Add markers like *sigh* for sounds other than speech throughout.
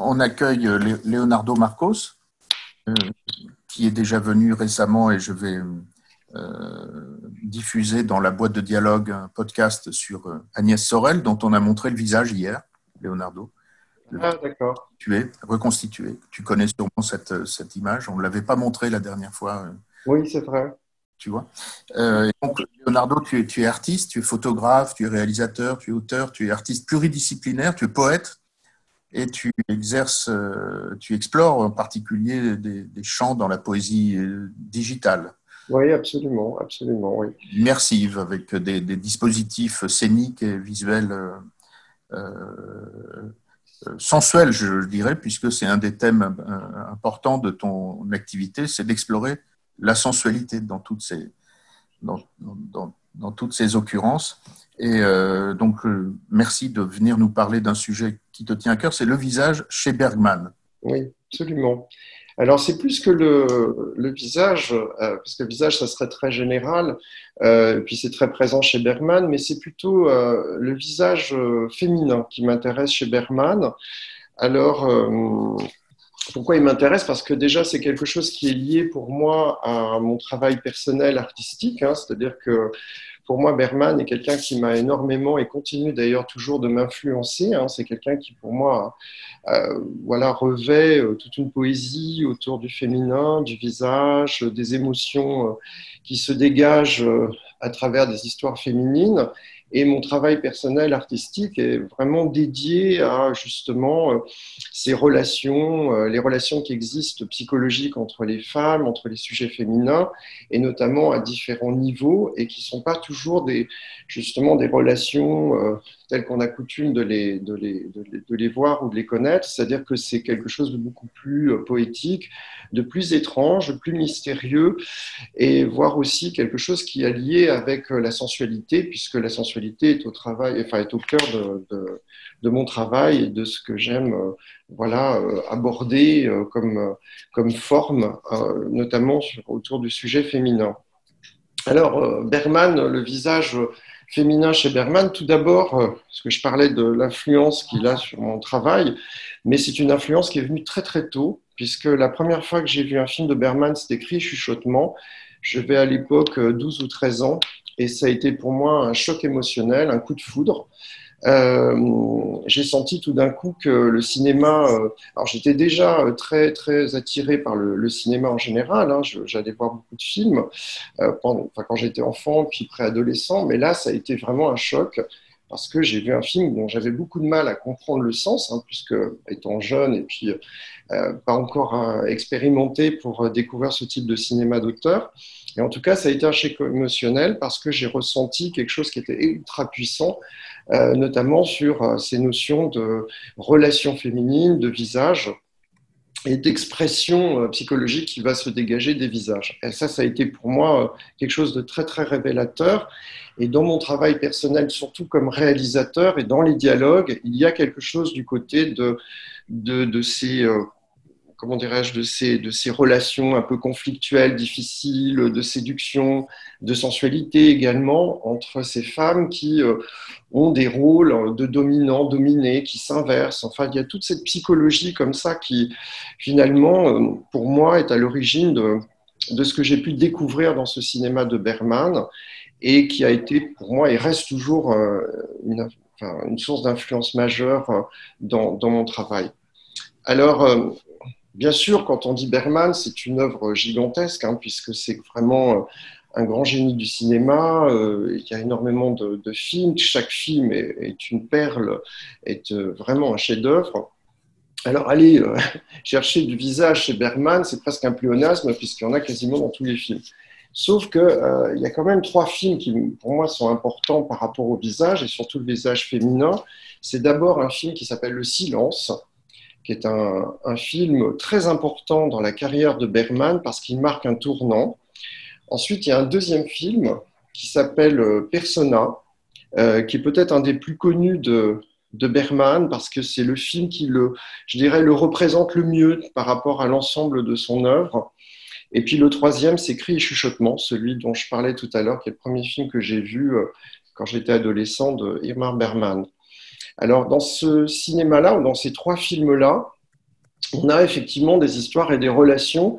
on accueille Leonardo Marcos, qui est déjà venu récemment et je vais diffuser dans la boîte de dialogue un podcast sur Agnès Sorel, dont on a montré le visage hier, Leonardo. Ah, d'accord. Tu es reconstitué. Tu connais sûrement cette, cette image. On ne l'avait pas montré la dernière fois. Oui, c'est vrai. Tu vois. Euh, donc, Leonardo, tu es, tu es artiste, tu es photographe, tu es réalisateur, tu es auteur, tu es artiste pluridisciplinaire, tu es poète et tu exerces, euh, tu explores en particulier des, champs dans la poésie euh, digitale. Oui, absolument, absolument, oui. Immersive, avec des, dispositifs scéniques et visuels euh, sensuel, je dirais, puisque c'est un des thèmes euh, importants de ton activité, c'est d'explorer la sensualité dans toutes ces, dans, dans, toutes ces occurrences. Et euh, donc, merci de venir nous parler d'un sujet qui te tient à cœur, c'est le visage chez Bergman. Oui, absolument. Alors, c'est plus que le, visage, euh, parce que le visage, ça serait très général, euh, et puis c'est très présent chez Bergman, mais c'est plutôt euh, le visage féminin qui m'intéresse chez Bergman. Alors, pourquoi il m'intéresse? Parce que déjà, c'est quelque chose qui est lié pour moi à mon travail personnel artistique, hein, c'est-à-dire que pour moi, Berman est quelqu'un qui m'a énormément et continue d'ailleurs toujours de m'influencer. Hein. C'est quelqu'un qui, pour moi, euh, revêt euh, toute une poésie autour du féminin, du visage, des émotions euh, qui se dégagent à travers des histoires féminines. Et mon travail personnel artistique est vraiment dédié à justement euh, ces relations, euh, les relations qui existent psychologiques entre les femmes, entre les sujets féminins, et notamment à différents niveaux, et qui ne sont pas toujours des, justement des relations euh, telles qu'on a coutume de les, de, les, de, les, voir ou de les connaître. C'est-à-dire que c'est quelque chose de beaucoup plus poétique, de plus étrange, de plus mystérieux, et voir aussi quelque chose qui est lié avec la sensualité, puisque la sensualité est au travail, enfin est au cœur de, mon travail et de ce que j'aime, euh, voilà, euh, aborder euh, comme comme forme, notamment autour du sujet féminin. Alors Berman, le visage féminin chez Berman, tout d'abord, parce que je parlais de l'influence qu'il a sur mon travail, mais c'est une influence qui est venue très très tôt, puisque la première fois que j'ai vu un film de Berman, c'était écrit Chuchotement. Je vais à l'époque 12 ou 13 ans, et ça a été pour moi un choc émotionnel, un coup de foudre. Euh, j'ai senti tout d'un coup que le cinéma. Euh, alors j'étais déjà euh, très très attiré par le, cinéma en général. Hein, J'allais voir beaucoup de films pendant, quand j'étais enfant puis préadolescent, mais là ça a été vraiment un choc parce que j'ai vu un film dont j'avais beaucoup de mal à comprendre le sens, hein, puisque étant jeune et puis pas encore expérimenté pour découvrir ce type de cinéma d'auteur. Et en tout cas, ça a été un chèque émotionnel parce que j'ai ressenti quelque chose qui était ultra puissant, euh, notamment sur euh, ces notions de relations féminines, de visage et d'expression euh, psychologique qui va se dégager des visages. Et ça, ça a été pour moi quelque chose de très, très révélateur. Et dans mon travail personnel, surtout comme réalisateur et dans les dialogues, il y a quelque chose du côté de, de, de ces comment dirais-je, de ces, de ces relations un peu conflictuelles, difficiles, de séduction, de sensualité également, entre ces femmes qui euh, ont des rôles de dominants, dominés, qui s'inversent. Enfin, il y a toute cette psychologie comme ça qui, finalement, euh, pour moi, est à l'origine de, de ce que j'ai pu découvrir dans ce cinéma de Berman et qui a été, pour moi, et reste toujours euh, une, une source d'influence majeure dans, dans mon travail. Alors, Bien sûr, quand on dit Bergman, c'est une œuvre gigantesque, hein, puisque c'est vraiment euh, un grand génie du cinéma. Euh, il y a énormément de, films. Chaque film est, une perle, est euh, vraiment un chef-d'œuvre. Alors, aller *laughs* chercher du visage chez Bergman, c'est presque un pléonasme, puisqu'il y en a quasiment dans tous les films. Sauf qu'il il y a quand même trois films qui, pour moi, sont importants par rapport au visage, et surtout le visage féminin. C'est d'abord un film qui s'appelle Le Silence, qui est un, film très important dans la carrière de Bergman parce qu'il marque un tournant. Ensuite, il y a un deuxième film qui s'appelle euh, Persona, euh, qui est peut-être un des plus connus de, de Bergman parce que c'est le film qui le, je dirais, le représente le mieux par rapport à l'ensemble de son œuvre. Et puis le troisième, c'est Cris et chuchotement, celui dont je parlais tout à l'heure, qui est le premier film que j'ai vu euh, quand j'étais adolescent de Irmar Bergman. Alors, dans ce cinéma-là, ou dans ces trois films-là, on a effectivement des histoires et des relations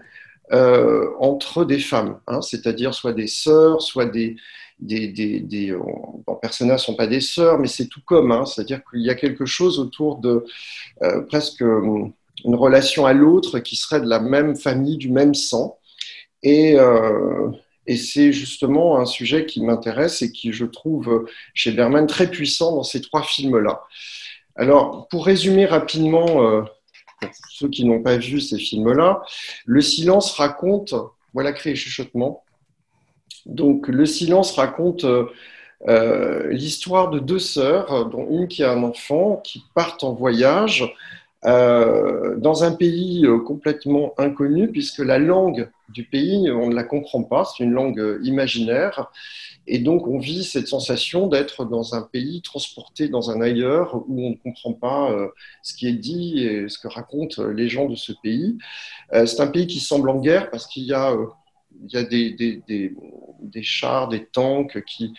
euh, entre des femmes, hein, c'est-à-dire soit des sœurs, soit des, des, des, des ne sont pas des sœurs, mais c'est tout comme, hein, c'est-à-dire qu'il y a quelque chose autour de euh, presque une relation à l'autre qui serait de la même famille, du même sang. Et, euh, et c'est justement un sujet qui m'intéresse et qui, je trouve, chez Berman très puissant dans ces trois films-là. Alors, pour résumer rapidement euh, pour ceux qui n'ont pas vu ces films-là, Le silence raconte, voilà créé chuchotement. Donc, Le silence raconte euh, l'histoire de deux sœurs, dont une qui a un enfant, qui partent en voyage euh, dans un pays euh, complètement inconnu, puisque la langue du pays, on ne la comprend pas, c'est une langue imaginaire. Et donc, on vit cette sensation d'être dans un pays transporté dans un ailleurs où on ne comprend pas euh, ce qui est dit et ce que racontent les gens de ce pays. Euh, c'est un pays qui semble en guerre parce qu'il y a, euh, des, chars, des tanks qui,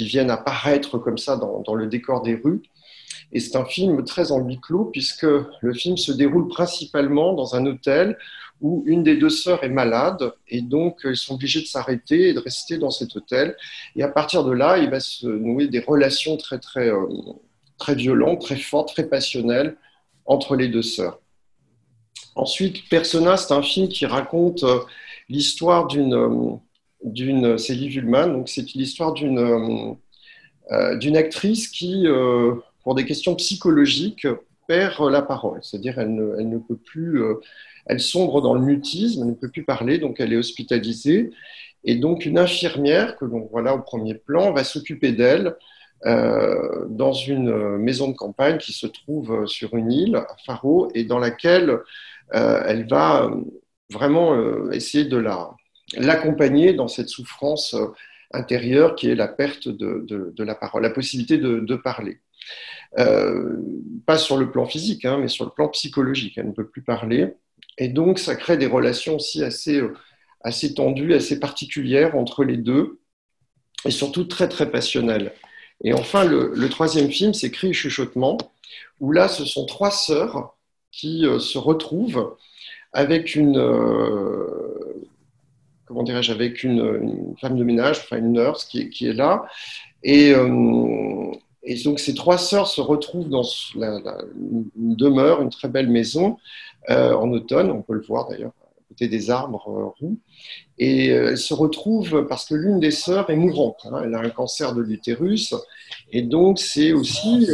viennent apparaître comme ça dans le décor des rues. Et c'est un film très en huis clos puisque le film se déroule principalement dans un hôtel où une des deux sœurs est malade et donc ils sont obligés de s'arrêter et de rester dans cet hôtel. Et à partir de là, il va se nouer des relations très très euh, très violentes, très fortes, très passionnelles entre les deux sœurs. Ensuite, Persona, c'est un film qui raconte euh, l'histoire d'une euh, d'une c'est donc c'est l'histoire d'une d'une actrice qui, pour des questions psychologiques, perd la parole, c'est-à-dire elle ne, peut plus elle sombre dans le mutisme, elle ne peut plus parler, donc elle est hospitalisée. Et donc une infirmière, que l'on voit là au premier plan, va s'occuper d'elle euh, dans une maison de campagne qui se trouve sur une île, à Faro, et dans laquelle euh, elle va vraiment euh, essayer de l'accompagner dans cette souffrance intérieure qui est la perte de, la parole, la possibilité de, parler. Pas sur le plan physique, hein, mais sur le plan psychologique. Elle ne peut plus parler. Et donc, ça crée des relations aussi assez, euh, tendues, assez particulières entre les deux, et surtout très, très passionnelles. Et enfin, le, troisième film, c'est Cris et chuchotement, où là, ce sont trois sœurs qui euh, se retrouvent avec une, euh, comment dirais-je, avec une, femme de ménage, enfin une nurse qui est là. Et, et donc ces trois sœurs se retrouvent dans une demeure, une très belle maison, euh, en automne, on peut le voir d'ailleurs à côté des arbres euh, roux. Et euh, elles se retrouvent parce que l'une des sœurs est mourante. Hein. elle a un cancer de l'utérus. Et donc c'est aussi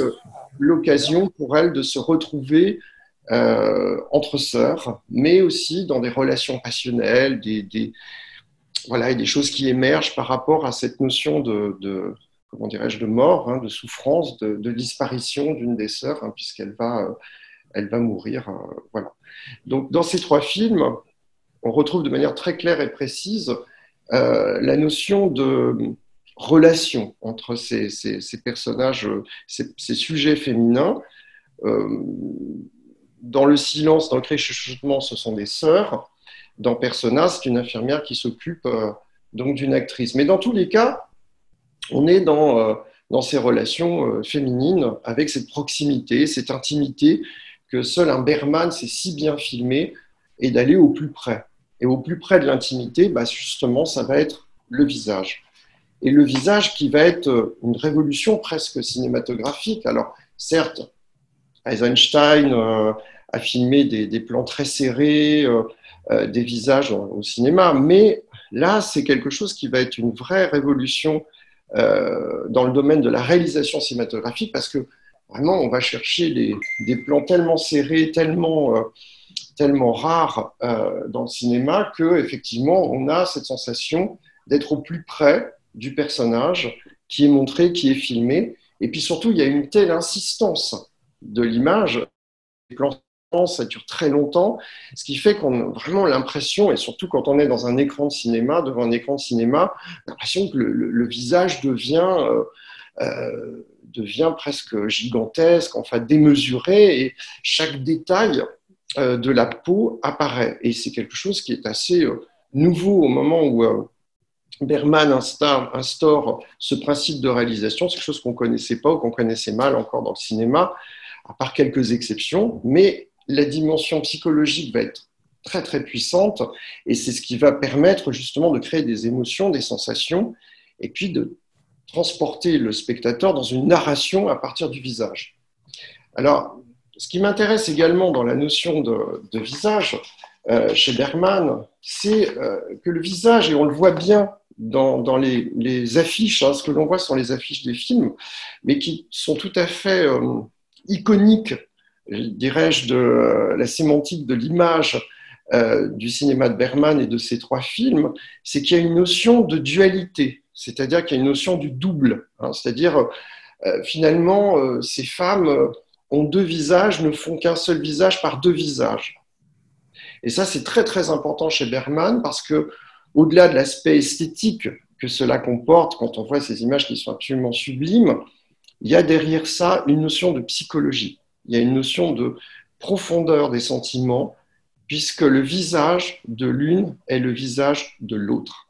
l'occasion pour elle de se retrouver entre sœurs, mais aussi dans des relations passionnelles, des, voilà, des choses qui émergent par rapport à cette notion de, comment dirais-je, de mort, hein, de souffrance, de, disparition d'une des sœurs, hein, puisqu'elle va, elle va mourir. voilà. Donc, dans ces trois films, on retrouve de manière très claire et précise euh, la notion de relation entre ces, personnages, ces, sujets féminins. Euh, dans le silence, dans le cri ce sont des sœurs. Dans Persona, c'est une infirmière qui s'occupe euh, donc d'une actrice. Mais dans tous les cas, on est dans, dans ces relations féminines avec cette proximité, cette intimité que seul un Berman sait si bien filmer et d'aller au plus près. Et au plus près de l'intimité, bah justement, ça va être le visage. Et le visage qui va être une révolution presque cinématographique. Alors, certes, Eisenstein euh, a filmé des, plans très serrés, euh, euh, des visages au cinéma, mais là, c'est quelque chose qui va être une vraie révolution dans le domaine de la réalisation cinématographique parce que vraiment, on va chercher des, plans tellement serrés, tellement, euh, tellement rares euh, dans le cinéma que effectivement, on a cette sensation d'être au plus près du personnage qui est montré, qui est filmé. Et puis surtout, il y a une telle insistance de l'image. Ça dure très longtemps, ce qui fait qu'on a vraiment l'impression, et surtout quand on est dans un écran de cinéma, devant un écran de cinéma, l'impression que le, visage devient euh, devient presque gigantesque, enfin démesuré, et chaque détail euh, de la peau apparaît. Et c'est quelque chose qui est assez euh, nouveau au moment où euh, Berman instaure, instaure, ce principe de réalisation. C'est quelque chose qu'on ne connaissait pas ou qu'on connaissait mal encore dans le cinéma, à part quelques exceptions. Mais la dimension psychologique va être très très puissante et c'est ce qui va permettre justement de créer des émotions, des sensations et puis de transporter le spectateur dans une narration à partir du visage. Alors, ce qui m'intéresse également dans la notion de, visage euh, chez Bergman, c'est euh, que le visage, et on le voit bien dans, les, affiches, hein, ce que l'on voit sont les affiches des films, mais qui sont tout à fait euh, iconiques, dirais-je, de la sémantique de l'image du cinéma de Bergman et de ces trois films, c'est qu'il y a une notion de dualité c'est-à-dire qu'il y a une notion du double, hein. c'est-à-dire euh, finalement euh, ces femmes euh, ont deux visages, ne font qu'un seul visage par deux visages. Et ça c'est très très important chez Bergman parce que au-delà de l'aspect esthétique que cela comporte quand on voit ces images qui sont absolument sublimes, il y a derrière ça une notion de psychologie, il y a une notion de profondeur des sentiments puisque le visage de l'une est le visage de l'autre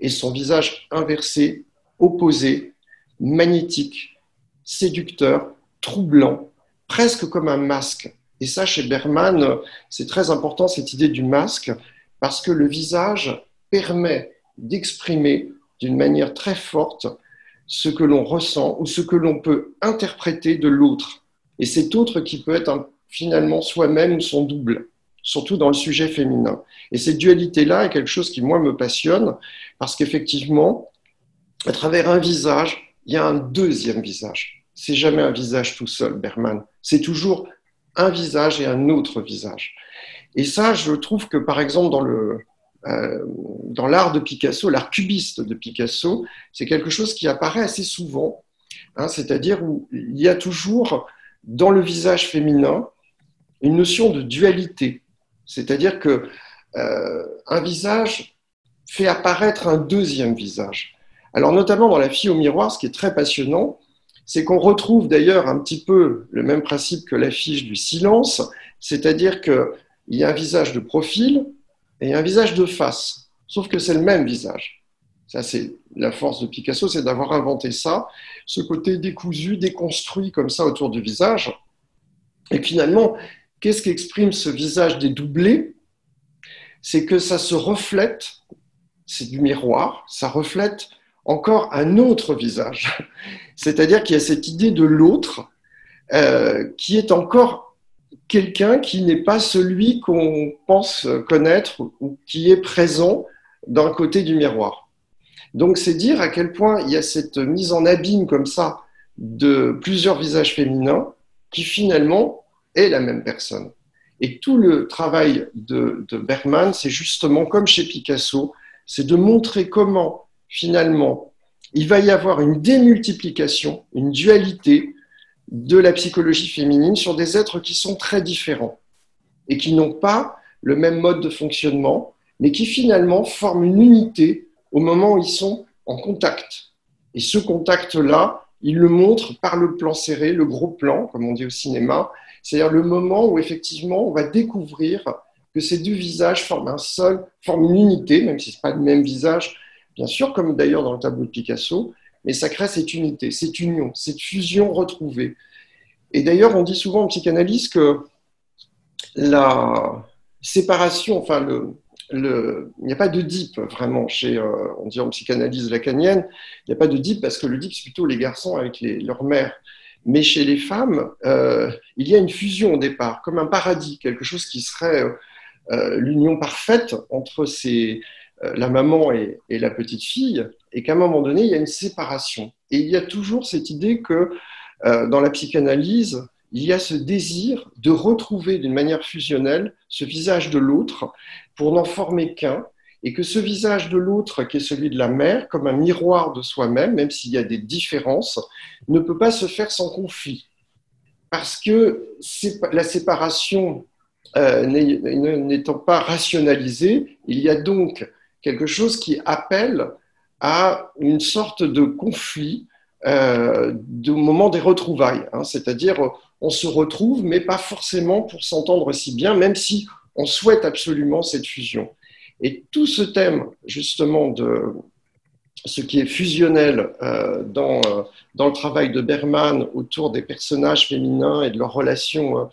et son visage inversé, opposé, magnétique, séducteur, troublant, presque comme un masque. Et ça, chez Berman, c'est très important cette idée du masque, parce que le visage permet d'exprimer d'une manière très forte ce que l'on ressent ou ce que l'on peut interpréter de l'autre. Et cet autre qui peut être finalement soi-même ou son double surtout dans le sujet féminin. Et cette dualité-là est quelque chose qui, moi, me passionne, parce qu'effectivement, à travers un visage, il y a un deuxième visage. C'est jamais un visage tout seul, Berman. C'est toujours un visage et un autre visage. Et ça, je trouve que, par exemple, dans le, euh, dans l'art de Picasso, l'art cubiste de Picasso, c'est quelque chose qui apparaît assez souvent, hein, c'est-à-dire où il y a toujours dans le visage féminin une notion de dualité. C'est-à-dire que euh, un visage fait apparaître un deuxième visage. Alors notamment dans La fille au miroir, ce qui est très passionnant, c'est qu'on retrouve d'ailleurs un petit peu le même principe que l'affiche du silence, c'est-à-dire qu'il y a un visage de profil et un visage de face, sauf que c'est le même visage. Ça, c'est la force de Picasso, c'est d'avoir inventé ça, ce côté décousu, déconstruit comme ça autour du visage. Et finalement, Qu'est-ce qu'exprime ce visage dédoublé C'est que ça se reflète, c'est du miroir, ça reflète encore un autre visage. *laughs* C'est-à-dire qu'il y a cette idée de l'autre euh, qui est encore quelqu'un qui n'est pas celui qu'on pense connaître ou qui est présent d'un côté du miroir. Donc c'est dire à quel point il y a cette mise en abîme comme ça de plusieurs visages féminins qui finalement est la même personne. Et tout le travail de, Bergman, c'est justement comme chez Picasso, c'est de montrer comment finalement il va y avoir une démultiplication, une dualité de la psychologie féminine sur des êtres qui sont très différents et qui n'ont pas le même mode de fonctionnement, mais qui finalement forment une unité au moment où ils sont en contact. Et ce contact-là, il le montre par le plan serré, le gros plan, comme on dit au cinéma, c'est-à-dire le moment où effectivement on va découvrir que ces deux visages forment un seul, forment une unité, même si ce n'est pas le même visage, bien sûr, comme d'ailleurs dans le tableau de Picasso, mais ça crée cette unité, cette union, cette fusion retrouvée. Et d'ailleurs, on dit souvent en psychanalyse que la séparation, enfin, le, il n'y a pas de dip vraiment chez, euh, on dit en psychanalyse lacanienne, il n'y a pas de dip parce que le dip, c'est plutôt les garçons avec les, leur mère. Mais chez les femmes, euh, il y a une fusion au départ, comme un paradis, quelque chose qui serait euh, l'union parfaite entre la maman et, la petite fille, et qu'à un moment donné, il y a une séparation. Et il y a toujours cette idée que dans la psychanalyse, il y a ce désir de retrouver d'une manière fusionnelle ce visage de l'autre pour n'en former qu'un et que ce visage de l'autre, qui est celui de la mère, comme un miroir de soi-même, même s'il y a des différences, ne peut pas se faire sans conflit. Parce que la séparation euh, n'étant pas rationalisée, il y a donc quelque chose qui appelle à une sorte de conflit euh, au moment des retrouvailles. Hein. C'est-à-dire, on se retrouve, mais pas forcément pour s'entendre si bien, même si on souhaite absolument cette fusion. Et tout ce thème, justement, de ce qui est fusionnel euh, dans, euh, dans le travail de Berman autour des personnages féminins et de leurs relations euh,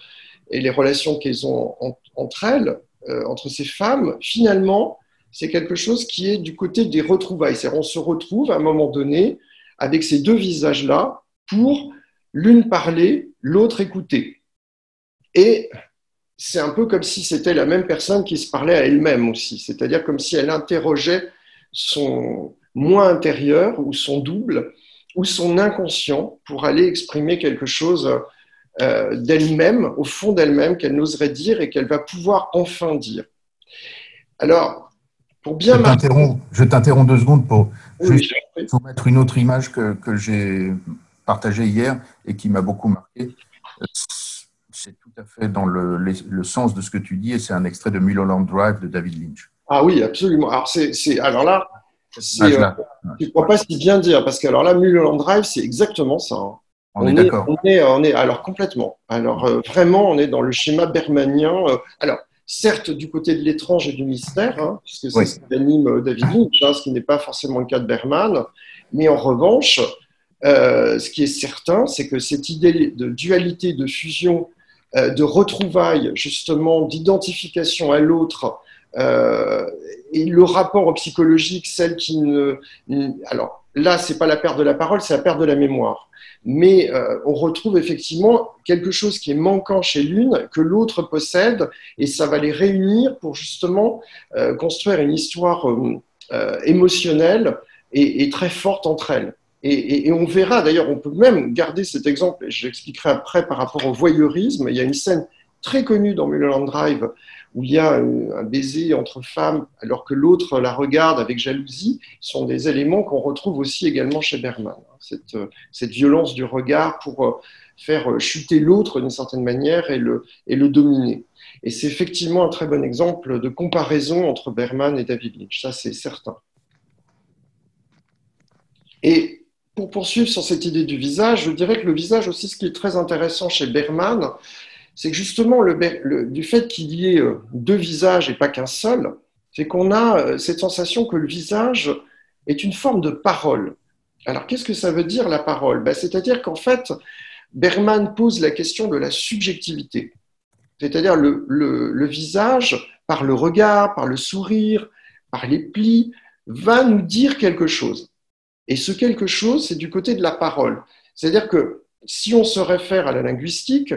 et les relations qu'elles ont entre elles, entre ces femmes, finalement, c'est quelque chose qui est du côté des retrouvailles. C'est-à-dire on se retrouve à un moment donné avec ces deux visages-là pour l'une parler, l'autre écouter. Et c'est un peu comme si c'était la même personne qui se parlait à elle-même aussi, c'est-à-dire comme si elle interrogeait son moi intérieur ou son double ou son inconscient pour aller exprimer quelque chose euh, d'elle-même, au fond d'elle-même, qu'elle n'oserait dire et qu'elle va pouvoir enfin dire. Alors, pour bien... Je t'interromps deux secondes pour mettre une autre image que, que j'ai partagée hier et qui m'a beaucoup marqué c'est tout à fait dans le, le, sens de ce que tu dis et c'est un extrait de Mulholland Drive de David Lynch. Ah oui, absolument. Alors, c'est, alors là, euh, je ne crois pas si bien dire parce que alors là, Mulholland Drive, c'est exactement ça. Hein. On, est, d'accord. On est, on est, alors complètement. Alors euh, vraiment, on est dans le schéma bermanien. Euh, alors, certes, du côté de l'étrange et du mystère, hein, puisque c'est ce qui anime David Lynch, hein, ce qui n'est pas forcément le cas de Berman, mais en revanche, ce qui est certain, c'est que cette idée de dualité, de fusion euh, de retrouvailles, justement, d'identification à l'autre, euh, et le rapport psychologique, celle qui ne. Alors là, c'est pas la perte de la parole, c'est la perte de la mémoire. Mais euh, on retrouve effectivement quelque chose qui est manquant chez l'une que l'autre possède, et ça va les réunir pour justement construire une histoire émotionnelle et, très forte entre elles. Et, on verra, d'ailleurs, on peut même garder cet exemple, et j'expliquerai après par rapport au voyeurisme. Il y a une scène très connue dans Mulholland Drive où il y a un baiser entre femmes alors que l'autre la regarde avec jalousie, Ce sont des éléments qu'on retrouve aussi également chez Berman. Cette, cette violence du regard pour euh, faire chuter l'autre d'une certaine manière et le, et le dominer. Et c'est effectivement un très bon exemple de comparaison entre Berman et David Lynch, ça c'est certain. Et pour poursuivre sur cette idée du visage, je dirais que le visage aussi, ce qui est très intéressant chez Berman, c'est que justement, du fait qu'il y ait euh, deux visages et pas qu'un seul, c'est qu'on a euh, cette sensation que le visage est une forme de parole. Alors, qu'est-ce que ça veut dire la parole? Ben, C'est-à-dire qu'en fait, Berman pose la question de la subjectivité. C'est-à-dire le, visage, par le regard, par le sourire, par les plis, va nous dire quelque chose. Et ce quelque chose, c'est du côté de la parole. C'est-à-dire que si on se réfère à la linguistique,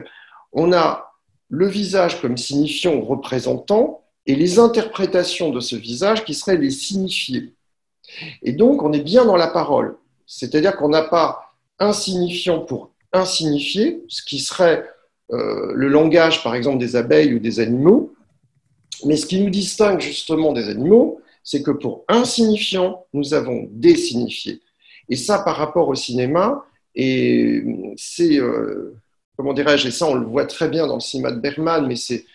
on a le visage comme signifiant ou représentant et les interprétations de ce visage qui seraient les signifiés. Et donc, on est bien dans la parole. C'est-à-dire qu'on n'a pas un signifiant pour insignifier, ce qui serait euh, le langage, par exemple, des abeilles ou des animaux. Mais ce qui nous distingue justement des animaux, c'est que pour insignifiant, nous avons désignifié. Et ça, par rapport au cinéma, et c'est, euh, comment dirais-je, et ça, on le voit très bien dans le cinéma de Bergman, mais c'est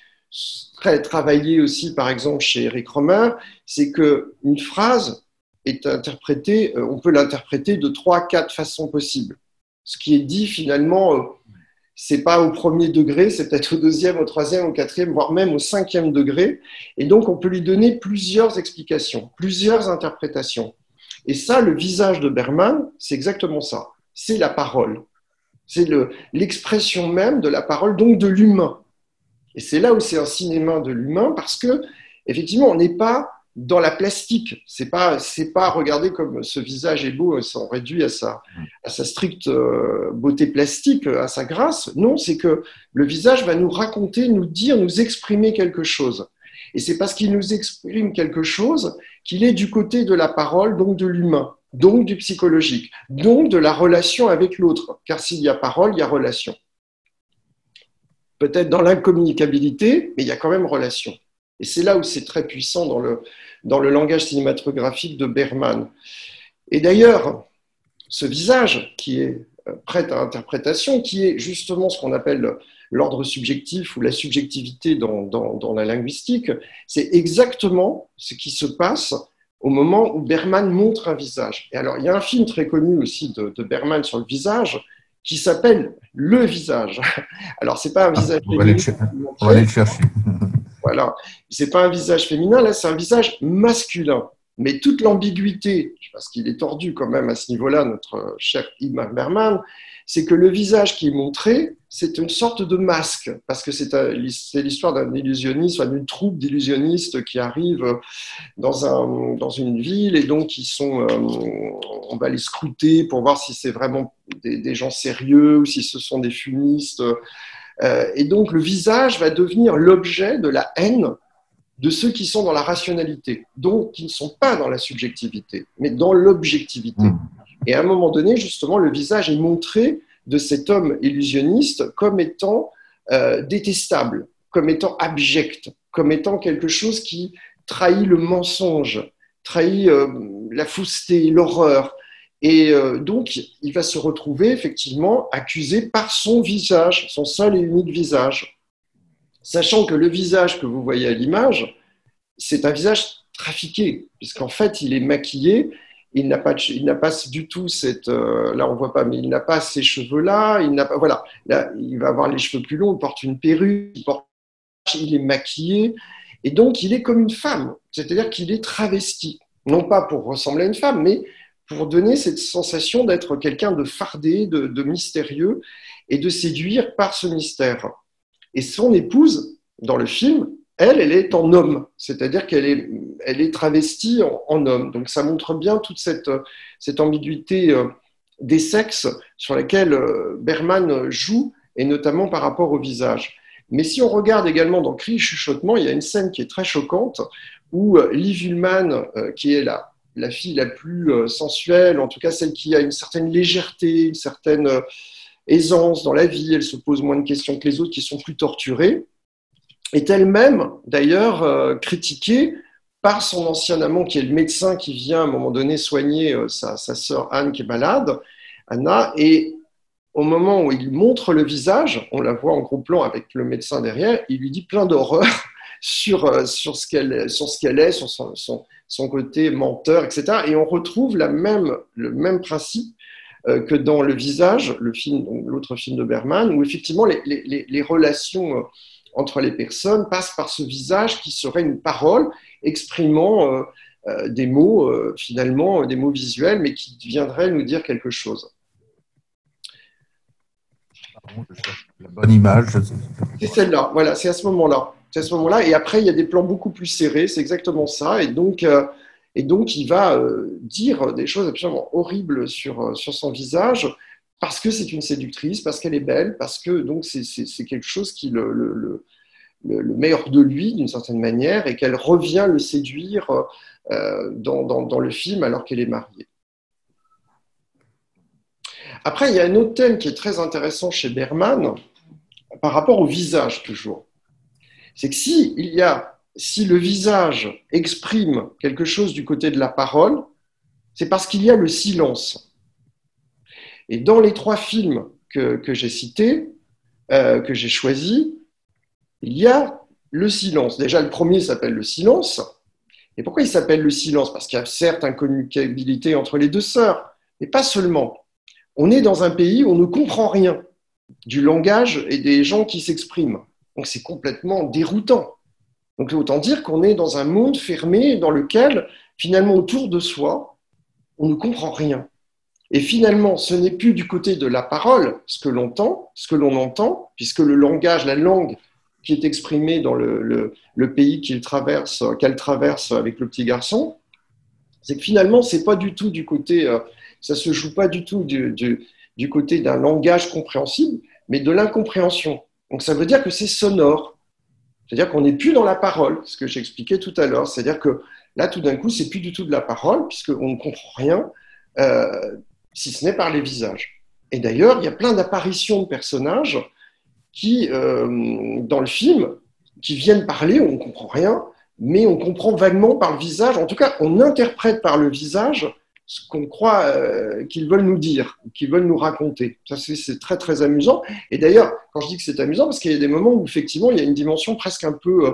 très travaillé aussi, par exemple, chez Eric Romer, c'est qu'une phrase est interprétée, euh, on peut l'interpréter de trois, quatre façons possibles. Ce qui est dit finalement, euh, c'est pas au premier degré, c'est peut-être au deuxième, au troisième, au quatrième, voire même au cinquième degré. Et donc, on peut lui donner plusieurs explications, plusieurs interprétations. Et ça, le visage de Berman, c'est exactement ça. C'est la parole. C'est l'expression même de la parole, donc de l'humain. Et c'est là où c'est un cinéma de l'humain, parce que, effectivement, on n'est pas dans la plastique. C'est pas, c'est pas regarder comme ce visage est beau, réduit à sa, à sa stricte euh, beauté plastique, à sa grâce. Non, c'est que le visage va nous raconter, nous dire, nous exprimer quelque chose. Et c'est parce qu'il nous exprime quelque chose qu'il est du côté de la parole, donc de l'humain, donc du psychologique, donc de la relation avec l'autre. Car s'il y a parole, il y a relation. Peut-être dans l'incommunicabilité, mais il y a quand même relation. Et c'est là où c'est très puissant dans le, dans le langage cinématographique de Berman. Et d'ailleurs, ce visage qui est euh, prêt à interprétation, qui est justement ce qu'on appelle l'ordre subjectif ou la subjectivité dans, dans, la linguistique, c'est exactement ce qui se passe au moment où Berman montre un visage. Et alors, il y a un film très connu aussi de, de Berman sur le visage qui s'appelle Le visage. *laughs* Alors, c'est pas un visage ah. On va aller le chercher. *laughs* voilà. C'est pas un visage féminin, là, c'est un visage masculin. Mais toute l'ambiguïté, parce qu'il est tordu quand même à ce niveau-là, notre cher Imar Berman, c'est que le visage qui est montré, c'est une sorte de masque, parce que c'est l'histoire d'un illusionniste, d'une troupe d'illusionnistes qui arrivent dans une ville et donc ils sont, euh, on va les scruter pour voir si c'est vraiment des, gens sérieux ou si ce sont des fumistes. Euh, et donc le visage va devenir l'objet de la haine de ceux qui sont dans la rationalité, donc qui ne sont pas dans la subjectivité, mais dans l'objectivité. Hmm. Et à un moment donné, justement, le visage est montré de cet homme illusionniste comme étant euh, détestable, comme étant abject, comme étant quelque chose qui trahit le mensonge, trahit euh, la fausseté, l'horreur. Et euh, donc, il va se retrouver effectivement accusé par son visage, son seul et unique visage. Sachant que le visage que vous voyez à l'image, c'est un visage trafiqué, puisqu'en fait, il est maquillé. Il n'a pas, il n'a pas du tout cette, euh, là on voit pas, mais il n'a pas ces cheveux-là, il n'a pas, voilà, là il va avoir les cheveux plus longs, il porte une perruque, il, porte, il est maquillé, et donc il est comme une femme, c'est-à-dire qu'il est travesti, non pas pour ressembler à une femme, mais pour donner cette sensation d'être quelqu'un de fardé, de, mystérieux, et de séduire par ce mystère. Et son épouse, dans le film, elle, elle est en homme, c'est-à-dire qu'elle est, elle est travestie en, homme. Donc ça montre bien toute cette, cette ambiguïté euh, des sexes sur laquelle euh, Berman joue, et notamment par rapport au visage. Mais si on regarde également dans Cri et chuchotement, il y a une scène qui est très choquante où euh, Liv Ullmann, qui est la, la fille la plus sensuelle, en tout cas celle qui a une certaine légèreté, une certaine aisance dans la vie, elle se pose moins de questions que les autres qui sont plus torturées, est elle-même d'ailleurs euh, critiquée par son ancien amant qui est le médecin qui vient à un moment donné soigner euh, sa, sœur Anne qui est malade, Anna, et au moment où il montre le visage, on la voit en gros plan avec le médecin derrière, il lui dit plein d'horreurs sur, euh, sur ce qu'elle sur ce qu'elle est, sur son, son, côté menteur, etc. Et on retrouve la même, le même principe que dans le visage, le film, l'autre film de Berman, où effectivement les, les, les relations entre les personnes passe par ce visage qui serait une parole exprimant euh, euh, des mots, euh, finalement, des mots visuels, mais qui viendraient nous dire quelque chose. La bonne image. C'est celle-là, voilà, c'est à ce moment-là. À ce moment-là. Et après, il y a des plans beaucoup plus serrés, c'est exactement ça. Et donc, et donc il va dire des choses absolument horribles sur, sur son visage parce que c'est une séductrice, parce qu'elle est belle, parce que donc c'est quelque chose qui le, le, le, meilleur de lui d'une certaine manière et qu'elle revient le séduire euh, dans, dans, le film alors qu'elle est mariée. Après, il y a un autre thème qui est très intéressant chez Berman par rapport au visage toujours. C'est que si, il y a, si le visage exprime quelque chose du côté de la parole, c'est parce qu'il y a le silence. Et dans les trois films que, j'ai cités, euh, que j'ai choisis, il y a le silence. Déjà, le premier s'appelle le silence. Et pourquoi il s'appelle le silence? Parce qu'il y a certes incommunicabilité entre les deux sœurs, mais pas seulement. On est dans un pays où on ne comprend rien du langage et des gens qui s'expriment. Donc c'est complètement déroutant. Donc autant dire qu'on est dans un monde fermé dans lequel, finalement, autour de soi, on ne comprend rien. Et finalement, ce n'est plus du côté de la parole ce que l'on entend, ce que l'on entend, puisque le langage, la langue qui est exprimée dans le, pays qu'il traverse, qu'elle traverse avec le petit garçon, c'est que finalement, c'est pas du tout du côté, euh, ça se joue pas du tout du côté d'un langage compréhensible, mais de l'incompréhension. Donc ça veut dire que c'est sonore. C'est-à-dire qu'on n'est plus dans la parole, ce que j'expliquais tout à l'heure. C'est-à-dire que là, tout d'un coup, c'est plus du tout de la parole, puisqu'on ne comprend rien. Euh, si ce n'est par les visages. Et d'ailleurs, il y a plein d'apparitions de personnages qui, euh, dans le film, qui viennent parler, on ne comprend rien, mais on comprend vaguement par le visage, en tout cas, on interprète par le visage ce qu'on croit euh, qu'ils veulent nous dire, qu'ils veulent nous raconter. Ça, c'est très, très amusant. Et d'ailleurs, quand je dis que c'est amusant, parce qu'il y a des moments où, effectivement, il y a une dimension presque un peu euh,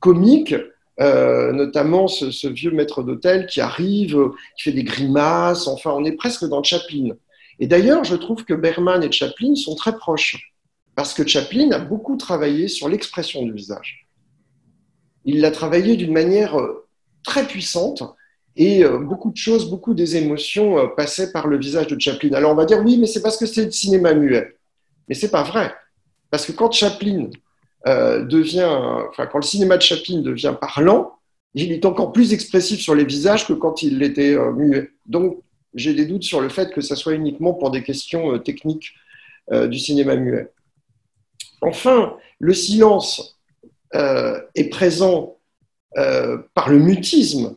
comique, euh, notamment ce, vieux maître d'hôtel qui arrive, qui fait des grimaces, enfin on est presque dans Chaplin. Et d'ailleurs, je trouve que Berman et Chaplin sont très proches, parce que Chaplin a beaucoup travaillé sur l'expression du visage. Il l'a travaillé d'une manière très puissante, Et beaucoup de choses, beaucoup des émotions passaient par le visage de Chaplin. Alors on va dire oui, mais c'est parce que c'est le cinéma muet. Mais c'est pas vrai. Parce que quand Chaplin devient, enfin, quand le cinéma de Chaplin devient parlant, il est encore plus expressif sur les visages que quand il était muet. Donc, j'ai des doutes sur le fait que ça soit uniquement pour des questions techniques du cinéma muet. Enfin, le silence euh, est présent euh, par le mutisme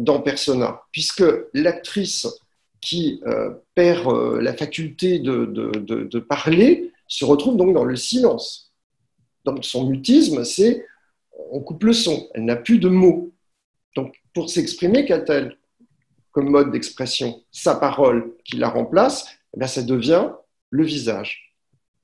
dans Persona, puisque l'actrice qui euh, perd la faculté de, parler se retrouve donc dans le silence. Donc son mutisme, c'est on coupe le son, elle n'a plus de mots. Donc pour s'exprimer, qu'a-t-elle comme mode d'expression? Sa parole qui la remplace, eh ça devient le visage.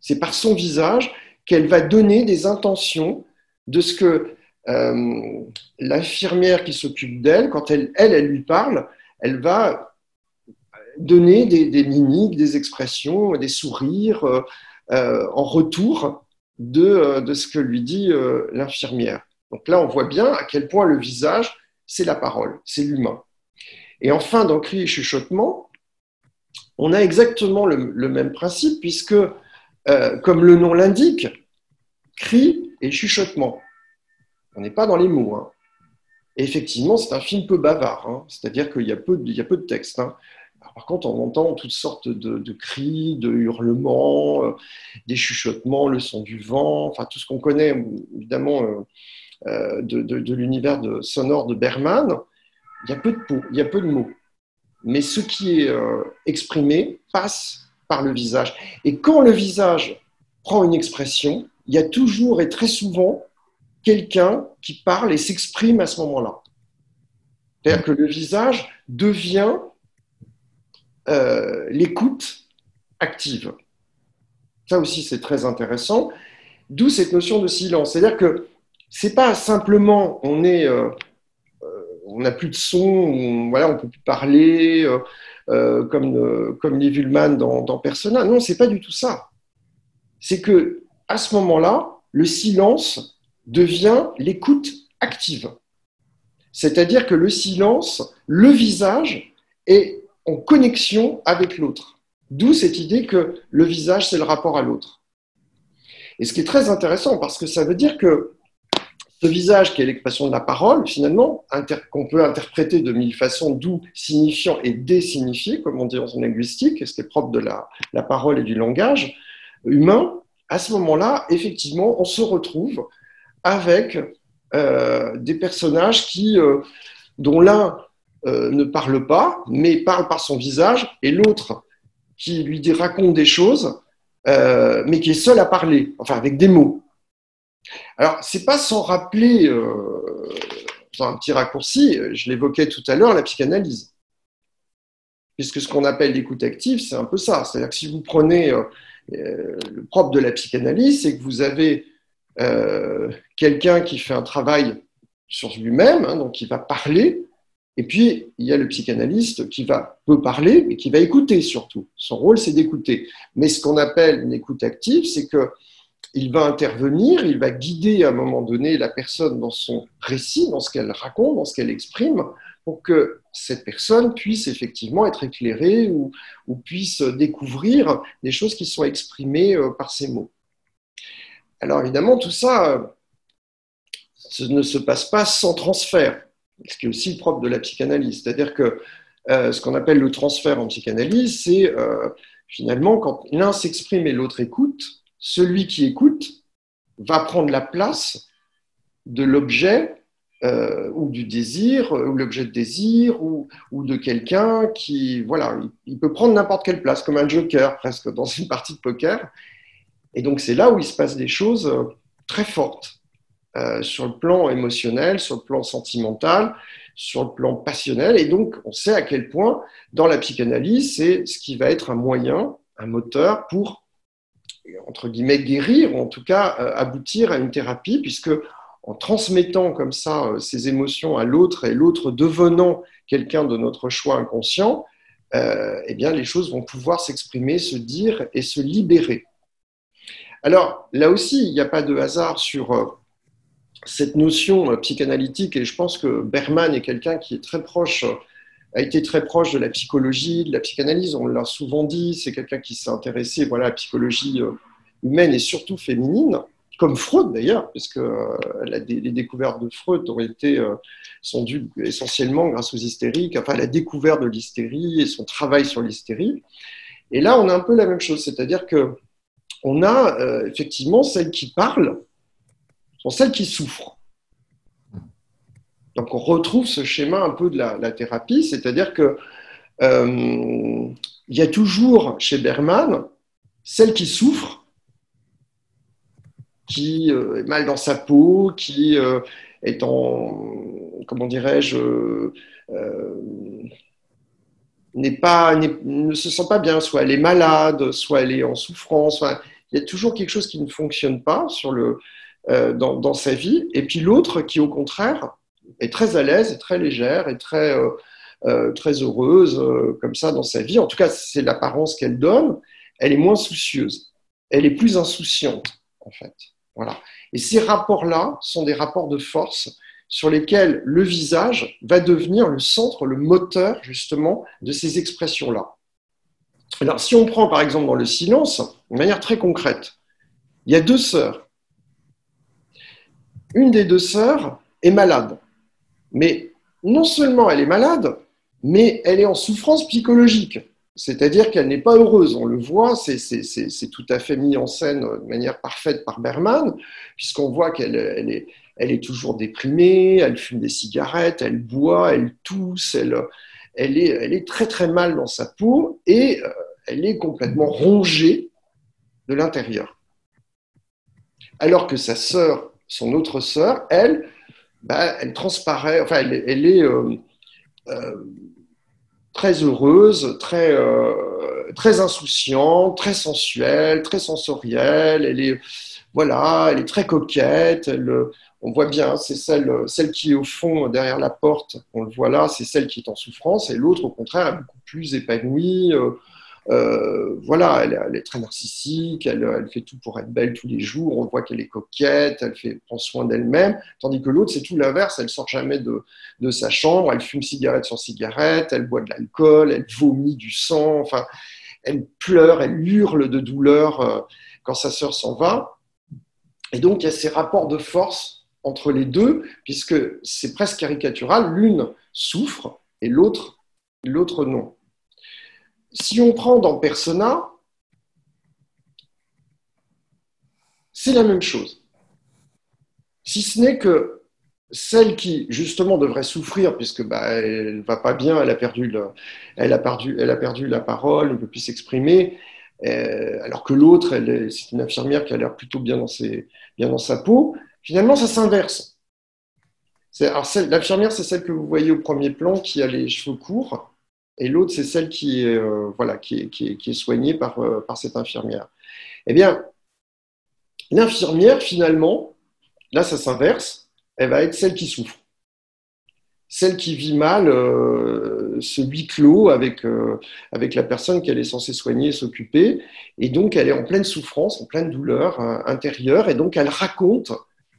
C'est par son visage qu'elle va donner des intentions de ce que euh, l'infirmière qui s'occupe d'elle, quand elle, lui parle, elle va donner des, mimiques, des expressions, des sourires euh, euh, en retour de, de, ce que lui dit l'infirmière. Donc là, on voit bien à quel point le visage, c'est la parole, c'est l'humain. Et enfin, dans cri et chuchotement, on a exactement le même principe, puisque comme le nom l'indique, cri et chuchotement. On n'est pas dans les mots. Hein. Et effectivement, c'est un film peu bavard, hein. c'est-à-dire qu'il y, a peu de texte. Hein. par contre, on entend toutes sortes de, cris, de hurlements, euh, des chuchotements, le son du vent, enfin tout ce qu'on connaît évidemment euh, de, l'univers sonore de Berman. Il y a peu de, il y a peu de mots. Mais ce qui est exprimé passe par le visage. Et quand le visage prend une expression, il y a toujours et très souvent quelqu'un qui parle et s'exprime à ce moment-là. C'est-à-dire que le visage devient euh, l'écoute active. Ça aussi, c'est très intéressant. D'où cette notion de silence. C'est-à-dire que c'est pas simplement on est, euh, euh, on n'a plus de son, on, voilà, on peut plus parler, comme, comme les Vullman dans, dans Persona. Non, c'est pas du tout ça. C'est que à ce moment-là, le silence devient l'écoute active. C'est-à-dire que le silence, le visage est en connexion avec l'autre. D'où cette idée que le visage, c'est le rapport à l'autre. Et ce qui est très intéressant, parce que ça veut dire que ce visage qui est l'expression de la parole, finalement, qu'on peut interpréter de mille façons, d'où signifiant et désignifié, comme on dit en linguistique, ce qui est propre de la, parole et du langage humain, à ce moment-là, effectivement, on se retrouve avec euh, des personnages qui, euh, dont l'un euh, ne parle pas, mais parle par son visage, et l'autre qui lui raconte des choses, mais qui est seul à parler, enfin avec des mots. Alors, c'est pas sans rappeler, euh, un petit raccourci, je l'évoquais tout à l'heure, la psychanalyse. Puisque ce qu'on appelle l'écoute active, c'est un peu ça. C'est-à-dire que si vous prenez le propre de la psychanalyse, c'est que vous avez euh, quelqu'un qui fait un travail sur lui-même, hein, donc qui va parler, et puis il y a le psychanalyste qui va peut parler, mais qui va écouter surtout. Son rôle, c'est d'écouter. Mais ce qu'on appelle une écoute active, c'est que il va intervenir, il va guider à un moment donné la personne dans son récit, dans ce qu'elle raconte, dans ce qu'elle exprime, pour que cette personne puisse effectivement être éclairée ou, puisse découvrir des choses qui sont exprimées euh, par ces mots. Alors évidemment, tout ça ne se passe pas sans transfert, ce qui est aussi propre de la psychanalyse. C'est-à-dire que euh, ce qu'on appelle le transfert en psychanalyse, c'est euh, finalement quand l'un s'exprime et l'autre écoute, celui qui écoute va prendre la place de l'objet euh, ou du désir, ou l'objet de désir, ou, de quelqu'un qui, peut prendre n'importe quelle place, comme un joker presque dans une partie de poker. Et donc c'est là où il se passe des choses euh, très fortes euh, sur le plan émotionnel, sur le plan sentimental, sur le plan passionnel. Et donc on sait à quel point dans la psychanalyse, c'est ce qui va être un moyen, un moteur pour entre guillemets, guérir, ou en tout cas euh, aboutir à une thérapie, puisque en transmettant comme ça euh, ces émotions à l'autre et l'autre devenant quelqu'un de notre choix inconscient, eh bien, les choses vont pouvoir s'exprimer, se dire et se libérer. Alors, là aussi, il n'y a pas de hasard sur cette notion psychanalytique, et je pense que Berman est quelqu'un qui est très proche a été très proche de la psychologie, de la psychanalyse. On l'a souvent dit. C'est quelqu'un qui s'est intéressé voilà, à la psychologie humaine et surtout féminine comme Freud d'ailleurs, puisque euh, les découvertes de Freud ont été, euh, sont dues essentiellement grâce aux hystériques, enfin la découverte de l'hystérie et son travail sur l'hystérie. Et là, on a un peu la même chose, c'est-à-dire que on a euh, effectivement celles qui parlent sont celles qui souffrent. Donc on retrouve ce schéma un peu de la, thérapie, c'est-à-dire que il y a toujours chez Berman celles qui souffrent qui euh, est mal dans sa peau, qui euh, est en, comment dirais-je, euh, ne se sent pas bien, soit elle est malade, soit elle est en souffrance. Il y a toujours quelque chose qui ne fonctionne pas le, dans, sa vie. Et puis l'autre qui, au contraire, est très à l'aise, et très légère, et très, très heureuse comme ça dans sa vie. En tout cas, c'est l'apparence qu'elle donne. Elle est moins soucieuse. Elle est plus insouciante, en fait. Voilà. Et ces rapports-là sont des rapports de force sur lesquels le visage va devenir le centre, le moteur justement de ces expressions-là. Alors, si on prend par exemple dans le silence, de manière très concrète, il y a deux sœurs. Une des deux sœurs est malade, mais non seulement elle est malade, mais elle est en souffrance psychologique. C'est-à-dire qu'elle n'est pas heureuse, on le voit, c'est tout à fait mis en scène de manière parfaite par Berman, puisqu'on voit qu'elle est, est toujours déprimée, elle fume des cigarettes, elle boit, elle tousse, elle, elle, est, elle très très mal dans sa peau et euh, elle est complètement rongée de l'intérieur. Alors que sa sœur, son autre sœur, elle, bah, elle transparaît, enfin elle, elle est... Euh, euh, très heureuse, très, très insouciante, très sensuelle, très sensorielle. Elle est, voilà, elle est très coquette. On voit bien, c'est celle, celle qui est au fond derrière la porte. On le voit là, c'est celle qui est en souffrance. Et l'autre, au contraire, est beaucoup plus épanouie. Euh, euh, voilà, elle, est très narcissique, elle, fait tout pour être belle tous les jours, on voit qu'elle est coquette, elle fait, prend soin d'elle-même, tandis que l'autre, c'est tout l'inverse, elle sort jamais de, de, sa chambre, elle fume cigarette sur cigarette, elle boit de l'alcool, elle vomit du sang, enfin, elle pleure, elle hurle de douleur euh, quand sa sœur s'en va. Et donc, il y a ces rapports de force entre les deux, puisque c'est presque caricatural, l'une souffre et l'autre, l'autre non si on prend dans Persona, c'est la même chose. Si ce n'est que celle qui, justement, devrait souffrir, puisque bah, elle va pas bien, elle a perdu, elle a perdu, elle a perdu la parole, ne peut plus s'exprimer, euh, alors que l'autre, c'est une infirmière qui a l'air plutôt bien dans, bien dans sa peau, finalement, ça s'inverse. L'infirmière, c'est celle que vous voyez au premier plan qui a les cheveux courts, et l'autre, c'est celle qui est, euh, voilà, qui est, soignée par, euh, par cette infirmière. Eh bien, l'infirmière, finalement, là, ça s'inverse, elle va être celle qui souffre. Celle qui vit mal euh, ce huis clos avec, avec la personne qu'elle est censée soigner et s'occuper. Et donc, elle est en pleine souffrance, en pleine douleur intérieure. Et donc, elle raconte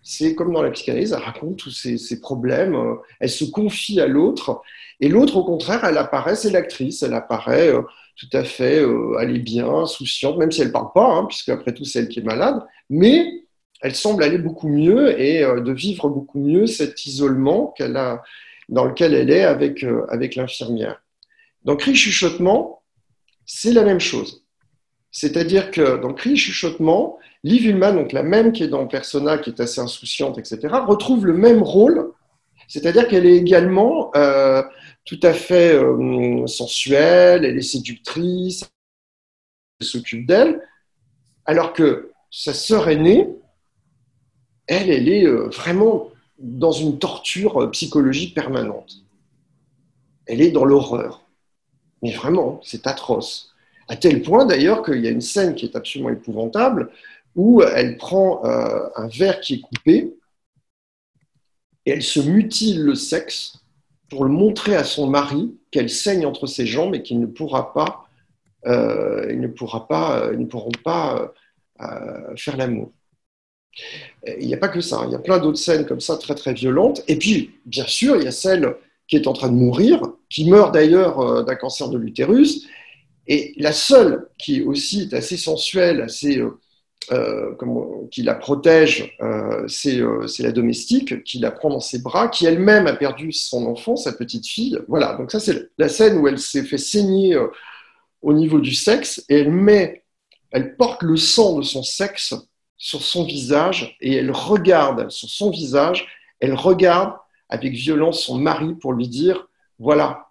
c'est comme dans la psychanalyse, elle raconte tous ses, problèmes, elle se confie à l'autre, et l'autre, au contraire, elle apparaît, c'est l'actrice, elle apparaît euh, tout à fait, euh, elle est bien, souciante, même si elle ne parle pas, hein, puisque après tout, c'est elle qui est malade, mais elle semble aller beaucoup mieux et euh, de vivre beaucoup mieux cet isolement qu'elle a, dans lequel elle est avec, avec l'infirmière. Dans Cri chuchotement, c'est la même chose. C'est-à-dire que dans Cri chuchotement, Liv Ullmann, donc la même qui est dans Persona, qui est assez insouciante, etc., retrouve le même rôle, c'est-à-dire qu'elle est également euh, tout à fait euh, sensuelle, elle est séductrice, elle s'occupe d'elle, alors que sa sœur aînée, elle, elle est euh, vraiment dans une torture psychologique permanente. Elle est dans l'horreur. Mais vraiment, c'est atroce. À tel point d'ailleurs qu'il y a une scène qui est absolument épouvantable où elle prend euh, un verre qui est coupé et elle se mutile le sexe pour le montrer à son mari qu'elle saigne entre ses jambes et qu'il ne pourra pas, euh, euh, ils ne pourront pas faire l'amour. Il n'y a pas que ça, il y a plein d'autres scènes comme ça très très violentes. Et puis, bien sûr, il y a celle qui est en train de mourir, qui meurt d'ailleurs d'un cancer de l'utérus, et la seule qui aussi est assez sensuelle, assez euh, qui la protège, euh, euh, c'est la domestique, qui la prend dans ses bras, qui elle-même a perdu son enfant, sa petite fille. Voilà, donc ça c'est la scène où elle s'est fait saigner au niveau du sexe et elle met, elle porte le sang de son sexe sur son visage et elle regarde sur son visage, elle regarde avec violence son mari pour lui dire, voilà,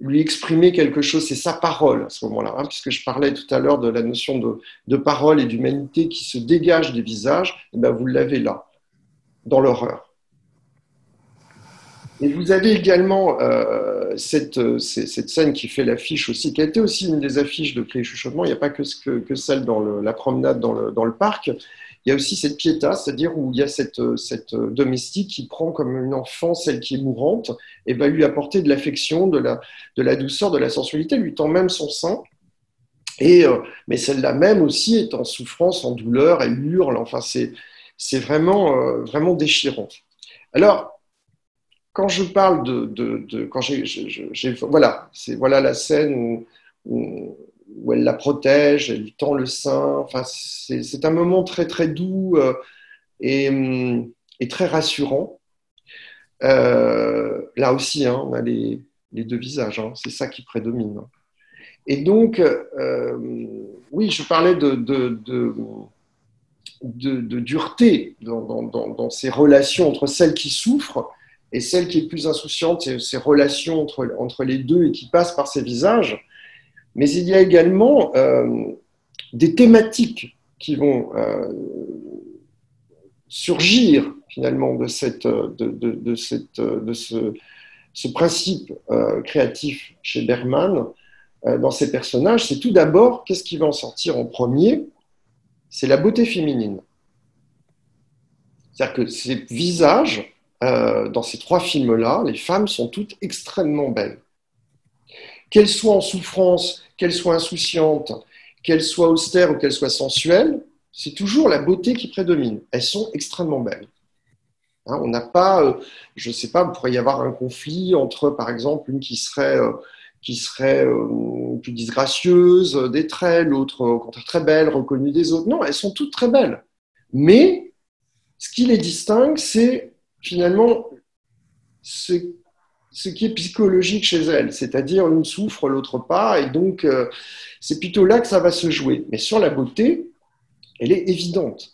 lui exprimer quelque chose, c'est sa parole à ce moment-là, hein, puisque je parlais tout à l'heure de la notion de, parole et d'humanité qui se dégage des visages, et eh ben vous l'avez là, dans l'horreur. Et vous avez également euh, cette, cette, scène qui fait l'affiche aussi, qui a été aussi une des affiches de Clé Chuchotement, il n'y a pas que, celle dans la promenade dans le parc, il y a aussi cette piéta, c'est-à-dire où il y a cette, cette, domestique qui prend comme une enfant celle qui est mourante et va lui apporter de l'affection, de la, douceur, de la sensualité, lui tend même son sein. Et, euh, mais celle-là même aussi est en souffrance, en douleur, elle hurle, enfin c'est, vraiment, euh, vraiment déchirant. Alors, quand je parle de... de, quand j'ai, voilà, c'est voilà la scène où où elle la protège, elle tend le sein. Enfin, c'est un moment très très doux euh, hum, et, très rassurant. Euh, là aussi, hein, on a les, deux visages, hein, c'est ça qui prédomine. Et donc, euh, oui, je parlais de, dureté dans, ces relations entre celle qui souffre et celle qui est plus insouciante, ces relations entre les deux et qui passent par ces visages. Mais il y a également euh, des thématiques qui vont euh, surgir finalement de, cette, de, de ce, ce, principe euh, créatif chez Berman dans ses personnages. C'est tout d'abord, qu'est-ce qui va en sortir en premier? C'est la beauté féminine. C'est-à-dire que ces visages, dans ces trois films-là, les femmes sont toutes extrêmement belles. Qu'elles soient en souffrance, qu'elle soit insouciante, qu'elle soit austère ou qu'elle soit sensuelle, c'est toujours la beauté qui prédomine. Elles sont extrêmement belles. Hein, on n'a pas, euh, je ne sais pas, il pourrait y avoir un conflit entre, par exemple, une qui serait, euh, qui serait euh, plus disgracieuse des traits, l'autre au contraire très belle, reconnue des autres. Non, elles sont toutes très belles. Mais ce qui les distingue, c'est finalement ce ce qui est psychologique chez elle, c'est-à-dire l'une souffre, l'autre pas, et donc euh, c'est plutôt là que ça va se jouer. Mais sur la beauté, elle est évidente.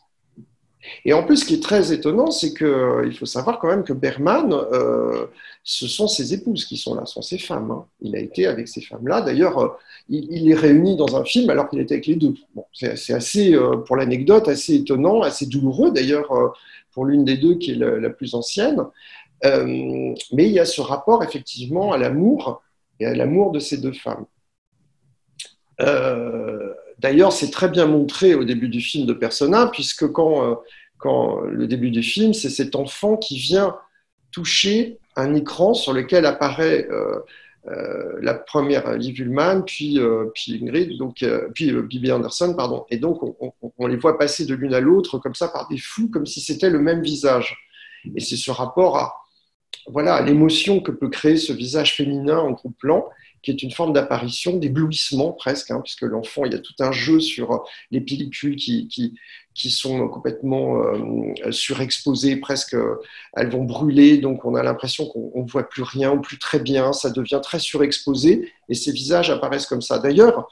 Et en plus, ce qui est très étonnant, c'est qu'il euh, faut savoir quand même que Berman, euh, ce sont ses épouses qui sont là, ce sont ses femmes. Hein. Il a été avec ces femmes-là. D'ailleurs, il, il, les réunit dans un film alors qu'il était avec les deux. Bon, c'est assez, pour l'anecdote, assez étonnant, assez douloureux d'ailleurs pour l'une des deux qui est la plus ancienne. Euh, mais il y a ce rapport effectivement à l'amour et à l'amour de ces deux femmes. Euh, d'ailleurs, c'est très bien montré au début du film de Persona, puisque quand, euh, quand le début du film, c'est cet enfant qui vient toucher un écran sur lequel apparaît la première Liv Ullmann, puis, puis Ingrid, donc, puis Bibi Anderson, pardon. Et donc, on, on les voit passer de l'une à l'autre comme ça par des fous, comme si c'était le même visage. Et c'est ce rapport à, voilà l'émotion que peut créer ce visage féminin en gros plan, qui est une forme d'apparition, d'éblouissement presque, hein, puisque l'enfant, il y a tout un jeu sur les pellicules qui, qui, qui sont complètement euh, surexposées, presque, elles vont brûler, donc on a l'impression qu'on ne voit plus rien ou plus très bien, ça devient très surexposé, et ces visages apparaissent comme ça. D'ailleurs,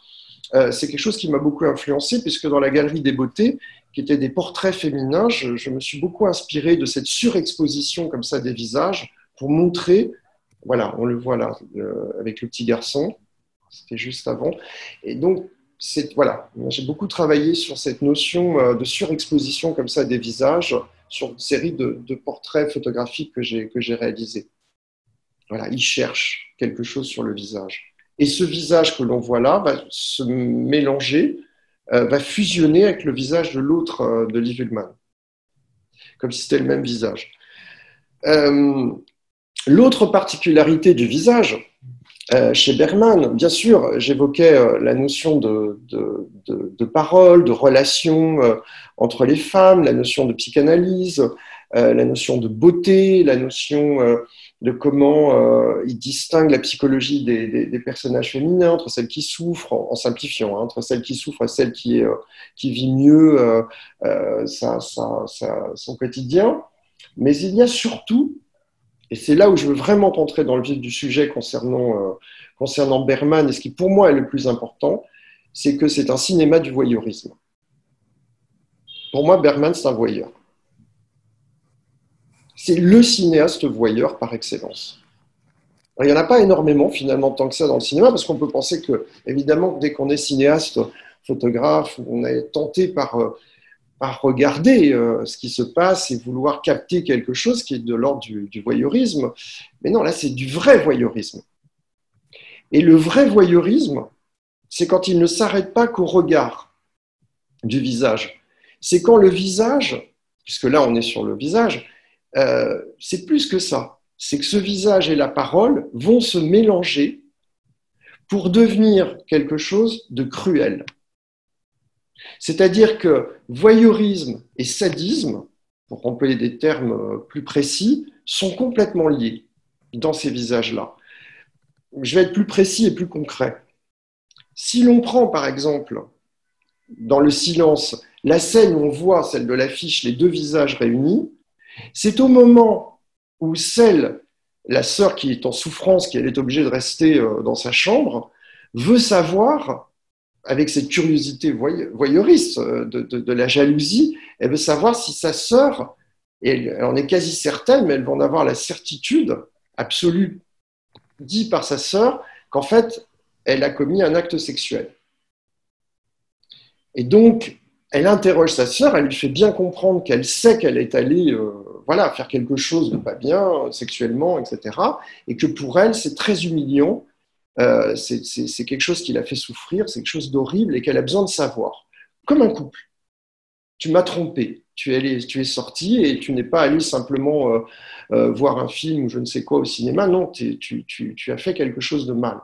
euh, c'est quelque chose qui m'a beaucoup influencé, puisque dans la galerie des beautés, qui étaient des portraits féminins, je, je me suis beaucoup inspiré de cette surexposition comme ça des visages pour montrer, voilà, on le voit là euh, avec le petit garçon, c'était juste avant. Et donc, voilà, j'ai beaucoup travaillé sur cette notion euh, de surexposition comme ça des visages sur une série de, portraits photographiques que j'ai que j'ai réalisés. Voilà, il cherche quelque chose sur le visage. Et ce visage que l'on voit là va se mélanger, euh, va fusionner avec le visage de l'autre de Liv Ullmann, comme si c'était le même visage. L'autre particularité du visage, euh, chez Bergman. Bien sûr, j'évoquais euh, la notion de, parole, de relation euh, entre les femmes, la notion de psychanalyse, la notion de beauté, la notion de comment il distingue la psychologie des, personnages féminins entre celles qui souffrent, en, simplifiant, hein, entre celles qui souffrent et celles qui, qui vivent mieux son quotidien. Mais il y a surtout et c'est là où je veux vraiment rentrer dans le vif du sujet concernant, euh, concernant Berman, et ce qui pour moi est le plus important, c'est que c'est un cinéma du voyeurisme. Pour moi, Berman, c'est un voyeur. C'est le cinéaste voyeur par excellence. il n'y en a pas énormément, finalement, tant que ça dans le cinéma, parce qu'on peut penser que, évidemment, dès qu'on est cinéaste, photographe, on est tenté par euh, à regarder euh, ce qui se passe et vouloir capter quelque chose qui est de l'ordre du, voyeurisme. Mais non, là, c'est du vrai voyeurisme. Et le vrai voyeurisme, c'est quand il ne s'arrête pas qu'au regard du visage. C'est quand le visage, puisque là on est sur le visage, euh, c'est plus que ça. C'est que ce visage et la parole vont se mélanger pour devenir quelque chose de cruel. C'est-à-dire que voyeurisme et sadisme, pour employer des termes euh, plus précis, sont complètement liés dans ces visages-là. Je vais être plus précis et plus concret. Si l'on prend par exemple dans le silence la scène où on voit celle de l'affiche, les deux visages réunis, c'est au moment où celle, la sœur qui est en souffrance, qui est obligée de rester euh, dans sa chambre, veut savoir avec cette curiosité voyeuriste euh, de, la jalousie, elle veut savoir si sa sœur, et elle en est quasi certaine, mais elle va en avoir la certitude absolue, dit par sa sœur, qu'en fait, elle a commis un acte sexuel. Et donc, elle interroge sa sœur, elle lui fait bien comprendre qu'elle sait qu'elle est allée euh, voilà, faire quelque chose de pas bien sexuellement, etc. Et que pour elle, c'est très humiliant euh, c'est quelque chose qui l'a fait souffrir, c'est quelque chose d'horrible et qu'elle a besoin de savoir. Comme un couple. Tu m'as trompé, tu es, tu es sorti et tu n'es pas allé simplement euh, euh, voir un film ou je ne sais quoi au cinéma. Non, tu, tu, as fait quelque chose de mal.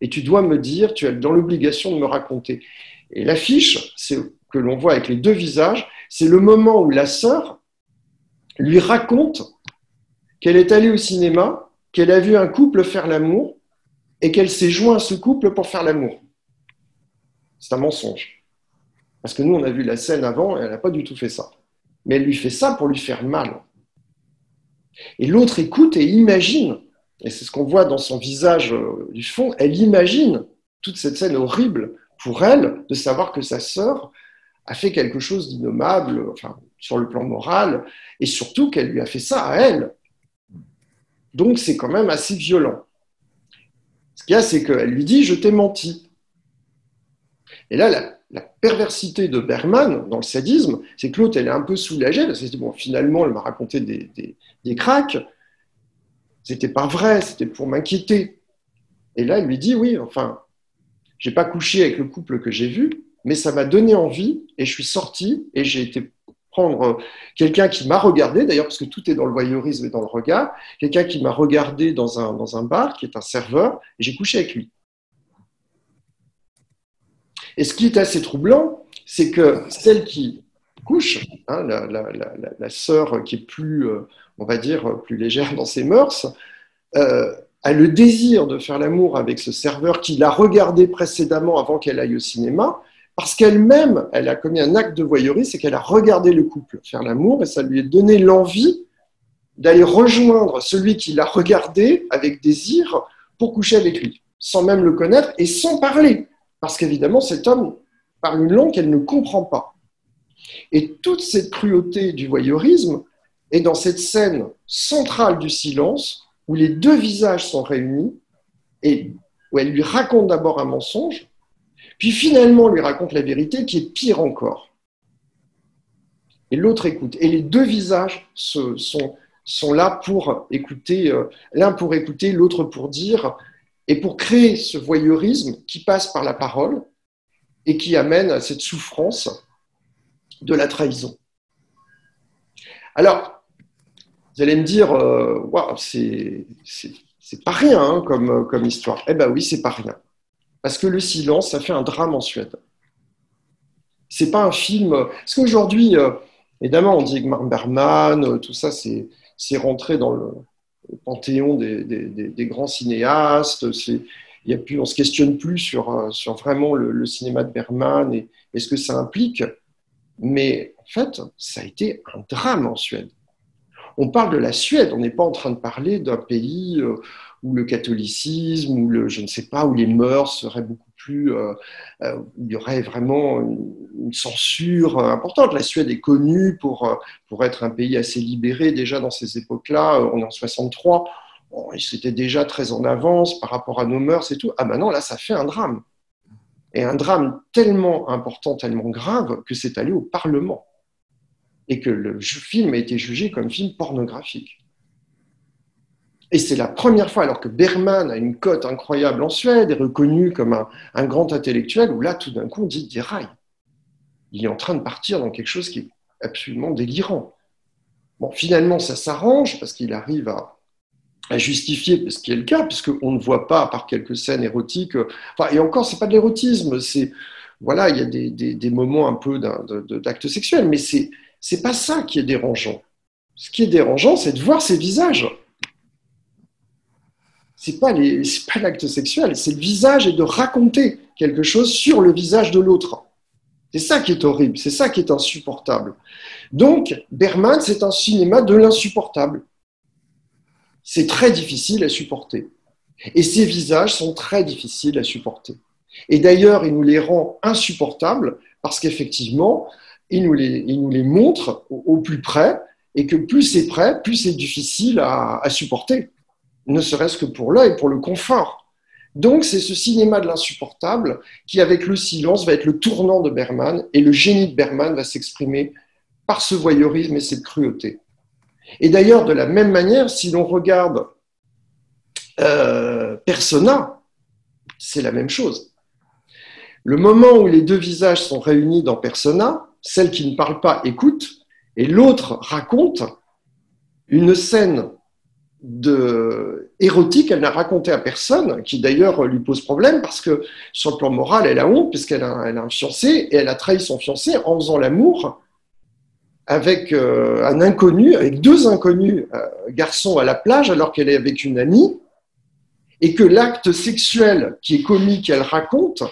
Et tu dois me dire, tu es dans l'obligation de me raconter. Et l'affiche, que l'on voit avec les deux visages, c'est le moment où la sœur lui raconte qu'elle est allée au cinéma, qu'elle a vu un couple faire l'amour et qu'elle s'est joint à ce couple pour faire l'amour. C'est un mensonge. Parce que nous, on a vu la scène avant et elle n'a pas du tout fait ça. Mais elle lui fait ça pour lui faire mal. Et l'autre écoute et imagine, et c'est ce qu'on voit dans son visage euh, du fond, elle imagine toute cette scène horrible pour elle de savoir que sa sœur a fait quelque chose d'innommable, sur le plan moral, et surtout qu'elle lui a fait ça à elle. Donc c'est quand même assez violent. Ce qu'il y a, c'est qu'elle lui dit Je t'ai menti. Et là, la, perversité de Berman dans le sadisme, c'est que l'autre, elle est un peu soulagée parce qu'elle dit Bon, finalement, elle m'a raconté des, des, des cracks. C'était pas vrai, c'était pour m'inquiéter. Et là, elle lui dit Oui, enfin, j'ai pas couché avec le couple que j'ai vu, mais ça m'a donné envie et je suis sortie et j'ai été prendre euh, quelqu'un qui m'a regardé, d'ailleurs, parce que tout est dans le voyeurisme et dans le regard, quelqu'un qui m'a regardé dans un, dans un bar, qui est un serveur, et j'ai couché avec lui. Et ce qui est assez troublant, c'est que celle qui couche, hein, la, la, la, sœur qui est plus, euh, on va dire, plus légère dans ses mœurs, euh, a le désir de faire l'amour avec ce serveur qui l'a regardé précédemment avant qu'elle aille au cinéma, parce qu'elle-même, elle a commis un acte de voyeurisme, c'est qu'elle a regardé le couple faire l'amour et ça lui a donné l'envie d'aller rejoindre celui qui l'a regardé avec désir pour coucher avec lui, sans même le connaître et sans parler. Parce qu'évidemment, cet homme parle une langue qu'elle ne comprend pas. Et toute cette cruauté du voyeurisme est dans cette scène centrale du silence où les deux visages sont réunis et où elle lui raconte d'abord un mensonge puis finalement, on lui raconte la vérité qui est pire encore. Et l'autre écoute. Et les deux visages sont, là pour écouter, euh, l'un pour écouter, l'autre pour dire, et pour créer ce voyeurisme qui passe par la parole et qui amène à cette souffrance de la trahison. Alors, vous allez me dire, euh, c'est C'est pas rien hein, comme, comme histoire. Eh ben oui, c'est pas rien. Parce que le silence, ça fait un drame en Suède. C'est pas un film. Parce qu'aujourd'hui, euh, évidemment, on dit que Mark Berman, euh, tout ça, c'est rentré dans le, panthéon des, des, grands cinéastes. Il y a plus, on se questionne plus sur, euh, sur vraiment le, cinéma de Berman et, et ce que ça implique. Mais en fait, ça a été un drame en Suède. On parle de la Suède, on n'est pas en train de parler d'un pays où le catholicisme, ou le, je ne sais pas, où les mœurs seraient beaucoup plus, euh, euh, il y aurait vraiment une, censure importante. La Suède est connue pour, pour être un pays assez libéré déjà dans ces époques-là. On est en 63, c'était déjà très en avance par rapport à nos mœurs et tout. Ah maintenant, là, ça fait un drame. Et un drame tellement important, tellement grave, que c'est allé au Parlement et que le film a été jugé comme film pornographique. Et c'est la première fois, alors que Berman a une cote incroyable en Suède, est reconnu comme un, grand intellectuel, où là, tout d'un coup, on dit des rails. Il est en train de partir dans quelque chose qui est absolument délirant. Bon, finalement, ça s'arrange parce qu'il arrive à, justifier ce qui est le cas, puisqu'on ne voit pas, à part quelques scènes érotiques, et encore, c'est pas de l'érotisme, c'est, voilà, il y a des, des moments un peu d'actes sexuels, mais c'est, c'est pas ça qui est dérangeant. Ce qui est dérangeant, c'est de voir ces visages. C'est pas pas l'acte sexuel, c'est le visage et de raconter quelque chose sur le visage de l'autre. C'est ça qui est horrible, c'est ça qui est insupportable. Donc, Berman, c'est un cinéma de l'insupportable. C'est très difficile à supporter. Et ces visages sont très difficiles à supporter. Et d'ailleurs, il nous les rend insupportables parce qu'effectivement, il nous les, il nous les montre au, plus près, et que plus c'est près, plus c'est difficile à, supporter, ne serait-ce que pour l'œil, pour le confort. Donc c'est ce cinéma de l'insupportable qui, avec le silence, va être le tournant de Berman, et le génie de Berman va s'exprimer par ce voyeurisme et cette cruauté. Et d'ailleurs, de la même manière, si l'on regarde euh, Persona, c'est la même chose. Le moment où les deux visages sont réunis dans Persona, celle qui ne parle pas écoute, et l'autre raconte une scène de érotique, elle n'a raconté à personne, qui d'ailleurs lui pose problème parce que sur le plan moral, elle a honte puisqu'elle a, un fiancé et elle a trahi son fiancé en faisant l'amour avec euh, un inconnu, avec deux inconnus euh, garçons à la plage alors qu'elle est avec une amie et que l'acte sexuel qui est commis qu'elle raconte,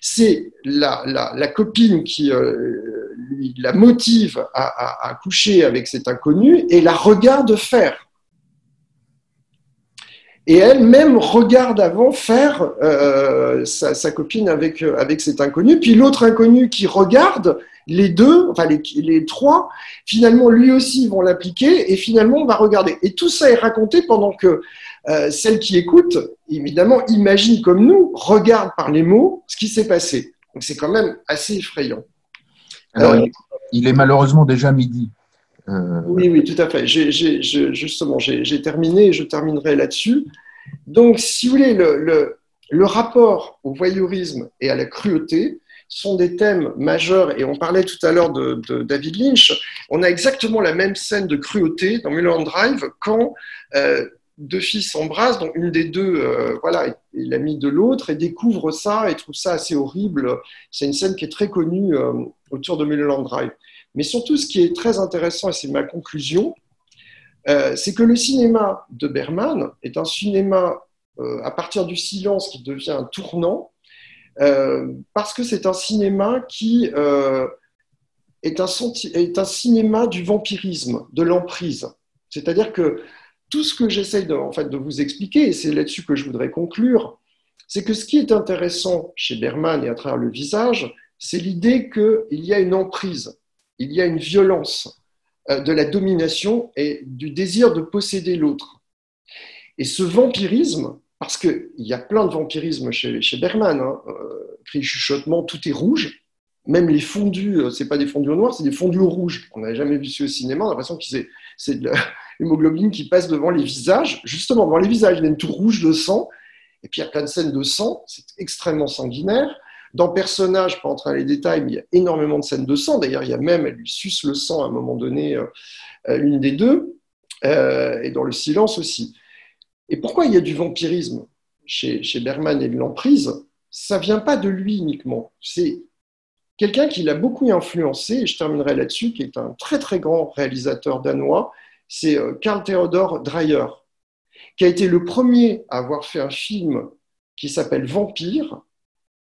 c'est la, la, copine qui euh, la motive à, coucher avec cet inconnu et la regarde faire. Et elle-même regarde avant faire euh, sa, copine avec, avec cet inconnu. Puis l'autre inconnu qui regarde, les deux, enfin les, trois, finalement lui aussi vont l'appliquer et finalement on va regarder. Et tout ça est raconté pendant que euh, celle qui écoute, évidemment, imagine comme nous, regarde par les mots ce qui s'est passé. Donc c'est quand même assez effrayant. Alors, euh, il est malheureusement déjà midi. Euh, oui, oui, tout à fait. justement, j'ai terminé et je terminerai là-dessus. Donc, si vous voulez, le, rapport au voyeurisme et à la cruauté sont des thèmes majeurs. Et on parlait tout à l'heure de, David Lynch. On a exactement la même scène de cruauté dans Mulholland Drive quand euh, deux filles s'embrassent, dont une des deux, euh, voilà, est l'amie de l'autre, et découvre ça et trouve ça assez horrible. C'est une scène qui est très connue autour de Mulholland Drive. Mais surtout, ce qui est très intéressant, et c'est ma conclusion, euh, c'est que le cinéma de Berman est un cinéma euh, à partir du silence qui devient un tournant, euh, parce que c'est un cinéma qui est un, cinéma du vampirisme, de l'emprise. C'est-à-dire que tout ce que j'essaye de, de vous expliquer, et c'est là-dessus que je voudrais conclure, c'est que ce qui est intéressant chez Berman et à travers le visage, c'est l'idée qu'il y a une emprise, il y a une violence euh, de la domination et du désir de posséder l'autre. Et ce vampirisme, parce qu'il y a plein de vampirisme chez, chez Berman, hein, euh, cri chuchotement, tout est rouge, même les fondus, euh, c'est pas des fondus au noir, c'est des fondus au rouge. On n'avait jamais vu ça au cinéma, on a l'impression que c'est de *laughs* l'hémoglobine qui passe devant les visages, justement devant les visages, il y tout rouge de sang, et puis il y a plein de scènes de sang, c'est extrêmement sanguinaire. Dans Personnage, je entrer dans les détails, mais il y a énormément de scènes de sang. D'ailleurs, il y a même, elle lui suce le sang à un moment donné, euh, l'une des deux, euh, et dans le silence aussi. Et pourquoi il y a du vampirisme chez, chez Bergman et de l'emprise? Ça vient pas de lui uniquement. C'est quelqu'un qui l'a beaucoup influencé, et je terminerai là-dessus, qui est un très très grand réalisateur danois, c'est euh, Karl Theodor Dreyer, qui a été le premier à avoir fait un film qui s'appelle Vampire,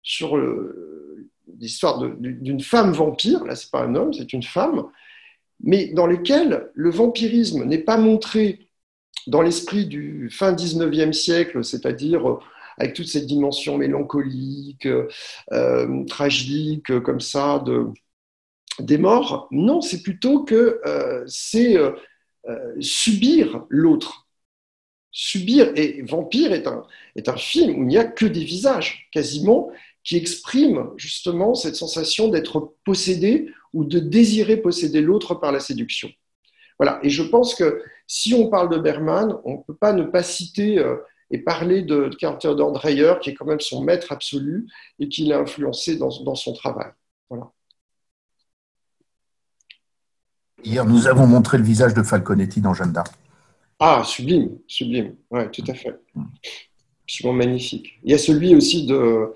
sur l'histoire d'une femme vampire, là c'est pas un homme, c'est une femme, mais dans lequel le vampirisme n'est pas montré dans l'esprit du fin 19e siècle, c'est-à-dire euh, avec toute cette dimension mélancolique, euh, tragique, comme ça, de, des morts. Non, c'est plutôt que euh, c'est subir l'autre. Subir, et Vampire est un, est un film où il n'y a que des visages, quasiment, qui expriment justement cette sensation d'être possédé ou de désirer posséder l'autre par la séduction. Voilà, et je pense que si on parle de Berman, on ne peut pas ne pas citer euh, et parler de Carter Dreyer, qui est quand même son maître absolu et qui l'a influencé dans, dans, son travail. Voilà. Hier, nous avons montré le visage de Falconetti dans Jeanne d'Arc. Ah, sublime, sublime, oui, tout à fait. Absolument magnifique. Il y a celui aussi de,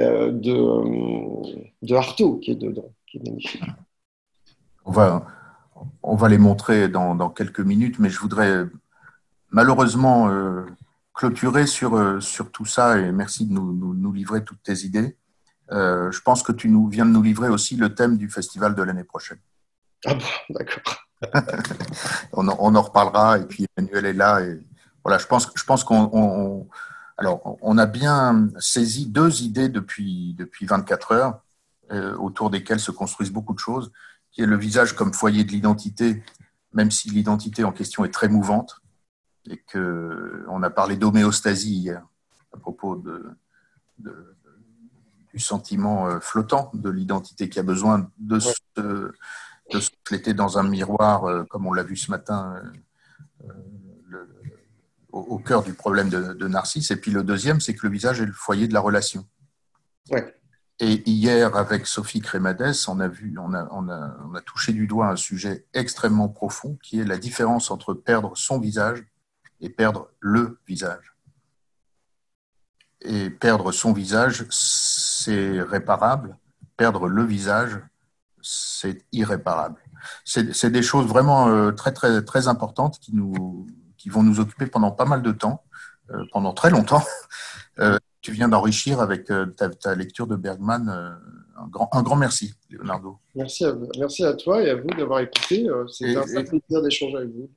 euh, de, de Artaud qui est dedans, qui est magnifique. On va, on va les montrer dans, quelques minutes, mais je voudrais malheureusement euh, clôturer sur, euh, sur tout ça et merci de nous, livrer toutes tes idées. Euh, je pense que tu nous viens de nous livrer aussi le thème du festival de l'année prochaine. Ah bon, d'accord. *laughs* on, en reparlera et puis Emmanuel est là et voilà, je pense, je pense qu'on alors on a bien saisi deux idées depuis depuis 24 heures autour desquelles se construisent beaucoup de choses qui est le visage comme foyer de l'identité, même si l'identité en question est très mouvante, et que on a parlé d'homéostasie hier à propos de, du sentiment euh, flottant de l'identité qui a besoin de se, de se dans un miroir, euh, comme on l'a vu ce matin, euh, au, cœur du problème de, de Narcisse. Et puis le deuxième, c'est que le visage est le foyer de la relation. Ouais. Et hier, avec Sophie Crémades, on a, vu, on, a, on, a, on a touché du doigt un sujet extrêmement profond qui est la différence entre perdre son visage et perdre le visage. Et perdre son visage, c'est réparable. Perdre le visage, c'est irréparable. C'est des choses vraiment euh, très, très, très importantes qui, nous, qui vont nous occuper pendant pas mal de temps, euh, pendant très longtemps. *laughs* Euh, tu viens d'enrichir avec euh, ta, lecture de Bergman. Un grand, un grand merci, Leonardo. Merci à, merci à toi et à vous d'avoir écouté. C'est un plaisir d'échanger avec vous.